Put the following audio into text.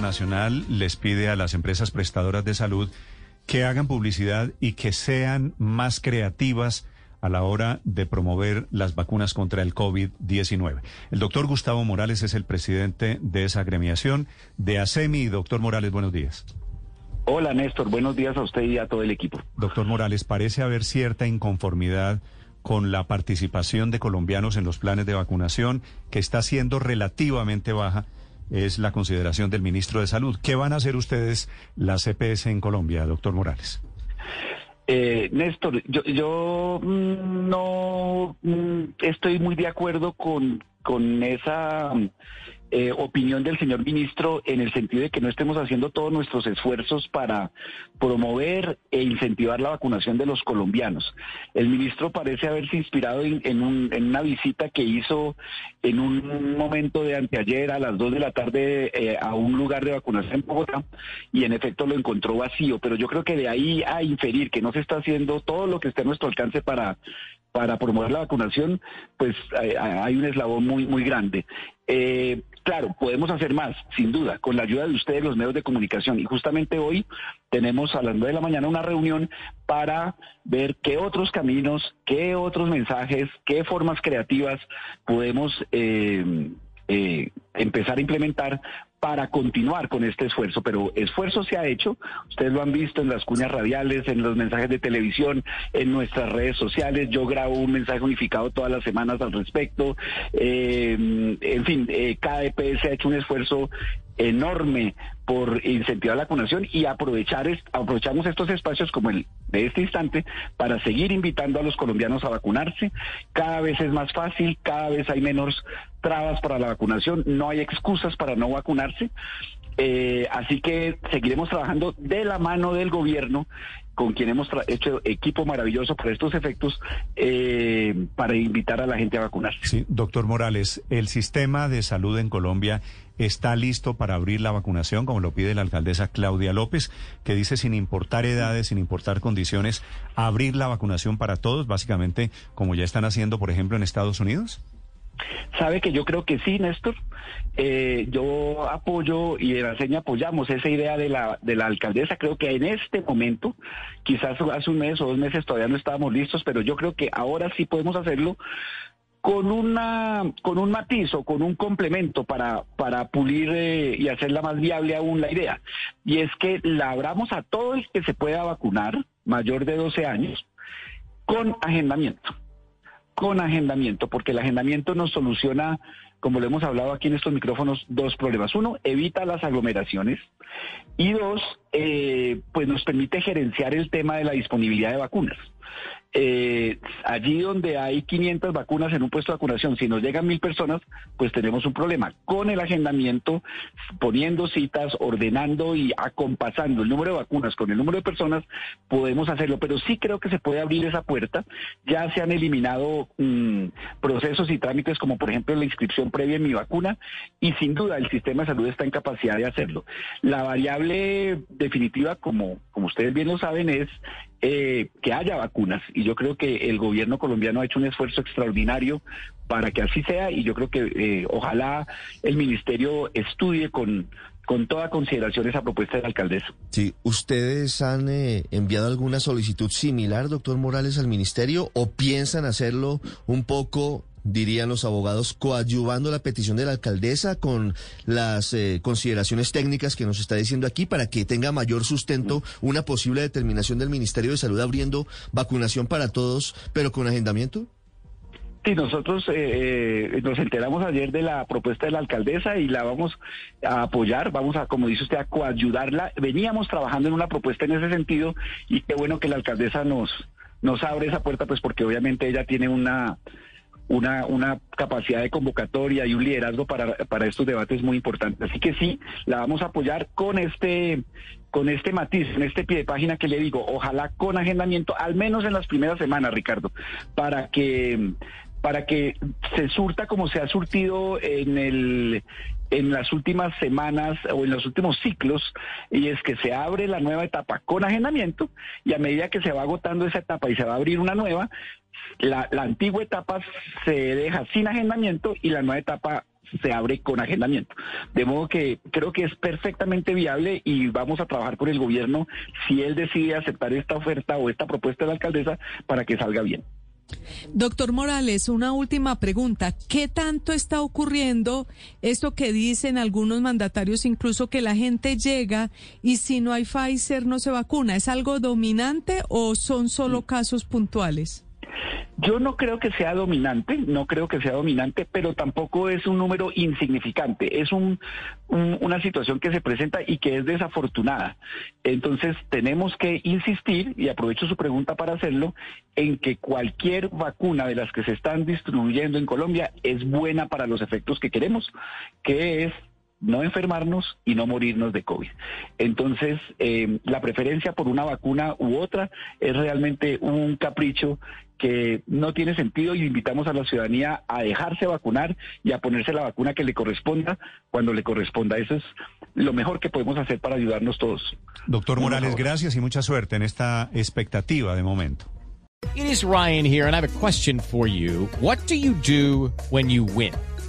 Nacional les pide a las empresas prestadoras de salud que hagan publicidad y que sean más creativas a la hora de promover las vacunas contra el COVID-19. El doctor Gustavo Morales es el presidente de esa agremiación de ASEMI. Doctor Morales, buenos días. Hola Néstor, buenos días a usted y a todo el equipo. Doctor Morales, parece haber cierta inconformidad con la participación de colombianos en los planes de vacunación, que está siendo relativamente baja, es la consideración del ministro de Salud. ¿Qué van a hacer ustedes, la CPS en Colombia, doctor Morales? Eh, Néstor, yo, yo mm, no mm, estoy muy de acuerdo con, con esa eh, opinión del señor ministro en el sentido de que no estemos haciendo todos nuestros esfuerzos para promover e incentivar la vacunación de los colombianos. El ministro parece haberse inspirado en, una visita que hizo en un momento de anteayer a las 2 de la tarde eh, a un lugar de vacunación en Bogotá y en efecto lo encontró vacío, pero yo creo que de ahí a inferir que no se está haciendo todo lo que esté a nuestro alcance para para promover la vacunación, pues hay un eslabón muy, muy grande. Eh, claro, podemos hacer más, sin duda, con la ayuda de ustedes, los medios de comunicación. Y justamente hoy tenemos a las nueve de la mañana una reunión para ver qué otros caminos, qué otros mensajes, qué formas creativas podemos eh, eh, empezar a implementar para continuar con este esfuerzo, pero esfuerzo se ha hecho, ustedes lo han visto en las cuñas radiales, en los mensajes de televisión, en nuestras redes sociales, yo grabo un mensaje unificado todas las semanas al respecto, eh, en fin, eh, cada EPS ha hecho un esfuerzo enorme por incentivar la vacunación y aprovechar aprovechamos estos espacios como el de este instante para seguir invitando a los colombianos a vacunarse. Cada vez es más fácil, cada vez hay menos trabas para la vacunación, no hay excusas para no vacunarse. Eh, así que seguiremos trabajando de la mano del gobierno con quien hemos hecho equipo maravilloso por estos efectos eh, para invitar a la gente a vacunarse. Sí, doctor Morales, el sistema de salud en Colombia está listo para abrir la vacunación, como lo pide la alcaldesa Claudia López, que dice sin importar edades, sin importar condiciones, abrir la vacunación para todos, básicamente como ya están haciendo, por ejemplo, en Estados Unidos. Sabe que yo creo que sí, Néstor. Eh, yo apoyo y en la seña apoyamos esa idea de la, de la alcaldesa. Creo que en este momento, quizás hace un mes o dos meses todavía no estábamos listos, pero yo creo que ahora sí podemos hacerlo con una con un matiz o con un complemento para para pulir eh, y hacerla más viable aún la idea y es que la abramos a todo el que se pueda vacunar mayor de 12 años con agendamiento con agendamiento, porque el agendamiento nos soluciona, como lo hemos hablado aquí en estos micrófonos, dos problemas. Uno, evita las aglomeraciones y dos, eh, pues nos permite gerenciar el tema de la disponibilidad de vacunas. Eh, allí donde hay 500 vacunas en un puesto de vacunación, si nos llegan mil personas, pues tenemos un problema. Con el agendamiento, poniendo citas, ordenando y acompasando el número de vacunas con el número de personas, podemos hacerlo. Pero sí creo que se puede abrir esa puerta. Ya se han eliminado mm, procesos y trámites como por ejemplo la inscripción previa en mi vacuna y sin duda el sistema de salud está en capacidad de hacerlo. La variable definitiva, como, como ustedes bien lo saben, es eh, que haya vacunas. Y yo creo que el gobierno colombiano ha hecho un esfuerzo extraordinario para que así sea y yo creo que eh, ojalá el ministerio estudie con, con toda consideración esa propuesta de la alcaldesa. Sí, ¿ustedes han eh, enviado alguna solicitud similar, doctor Morales, al ministerio o piensan hacerlo un poco dirían los abogados, coadyuvando la petición de la alcaldesa con las eh, consideraciones técnicas que nos está diciendo aquí para que tenga mayor sustento una posible determinación del Ministerio de Salud abriendo vacunación para todos, pero con agendamiento? Sí, nosotros eh, eh, nos enteramos ayer de la propuesta de la alcaldesa y la vamos a apoyar, vamos a, como dice usted, a coayudarla. Veníamos trabajando en una propuesta en ese sentido y qué bueno que la alcaldesa nos, nos abre esa puerta, pues porque obviamente ella tiene una una, una capacidad de convocatoria y un liderazgo para, para estos debates muy importantes. Así que sí, la vamos a apoyar con este con este matiz, en este pie de página que le digo, ojalá con agendamiento, al menos en las primeras semanas, Ricardo, para que para que se surta como se ha surtido en el en las últimas semanas o en los últimos ciclos y es que se abre la nueva etapa con agendamiento y a medida que se va agotando esa etapa y se va a abrir una nueva, la, la antigua etapa se deja sin agendamiento y la nueva etapa se abre con agendamiento. De modo que creo que es perfectamente viable y vamos a trabajar con el gobierno si él decide aceptar esta oferta o esta propuesta de la alcaldesa para que salga bien. Doctor Morales, una última pregunta. ¿Qué tanto está ocurriendo esto que dicen algunos mandatarios, incluso que la gente llega y si no hay Pfizer no se vacuna? ¿Es algo dominante o son solo casos puntuales? Yo no creo que sea dominante, no creo que sea dominante, pero tampoco es un número insignificante. Es un, una situación que se presenta y que es desafortunada. Entonces tenemos que insistir, y aprovecho su pregunta para hacerlo, en que cualquier vacuna de las que se están distribuyendo en Colombia es buena para los efectos que queremos, que es no enfermarnos y no morirnos de COVID. Entonces, eh, la preferencia por una vacuna u otra es realmente un capricho que no tiene sentido y invitamos a la ciudadanía a dejarse vacunar y a ponerse la vacuna que le corresponda cuando le corresponda. Eso es lo mejor que podemos hacer para ayudarnos todos. Doctor Morales, gracias y mucha suerte en esta expectativa de momento. It is Ryan here and I have a question for you. What do you do when you win?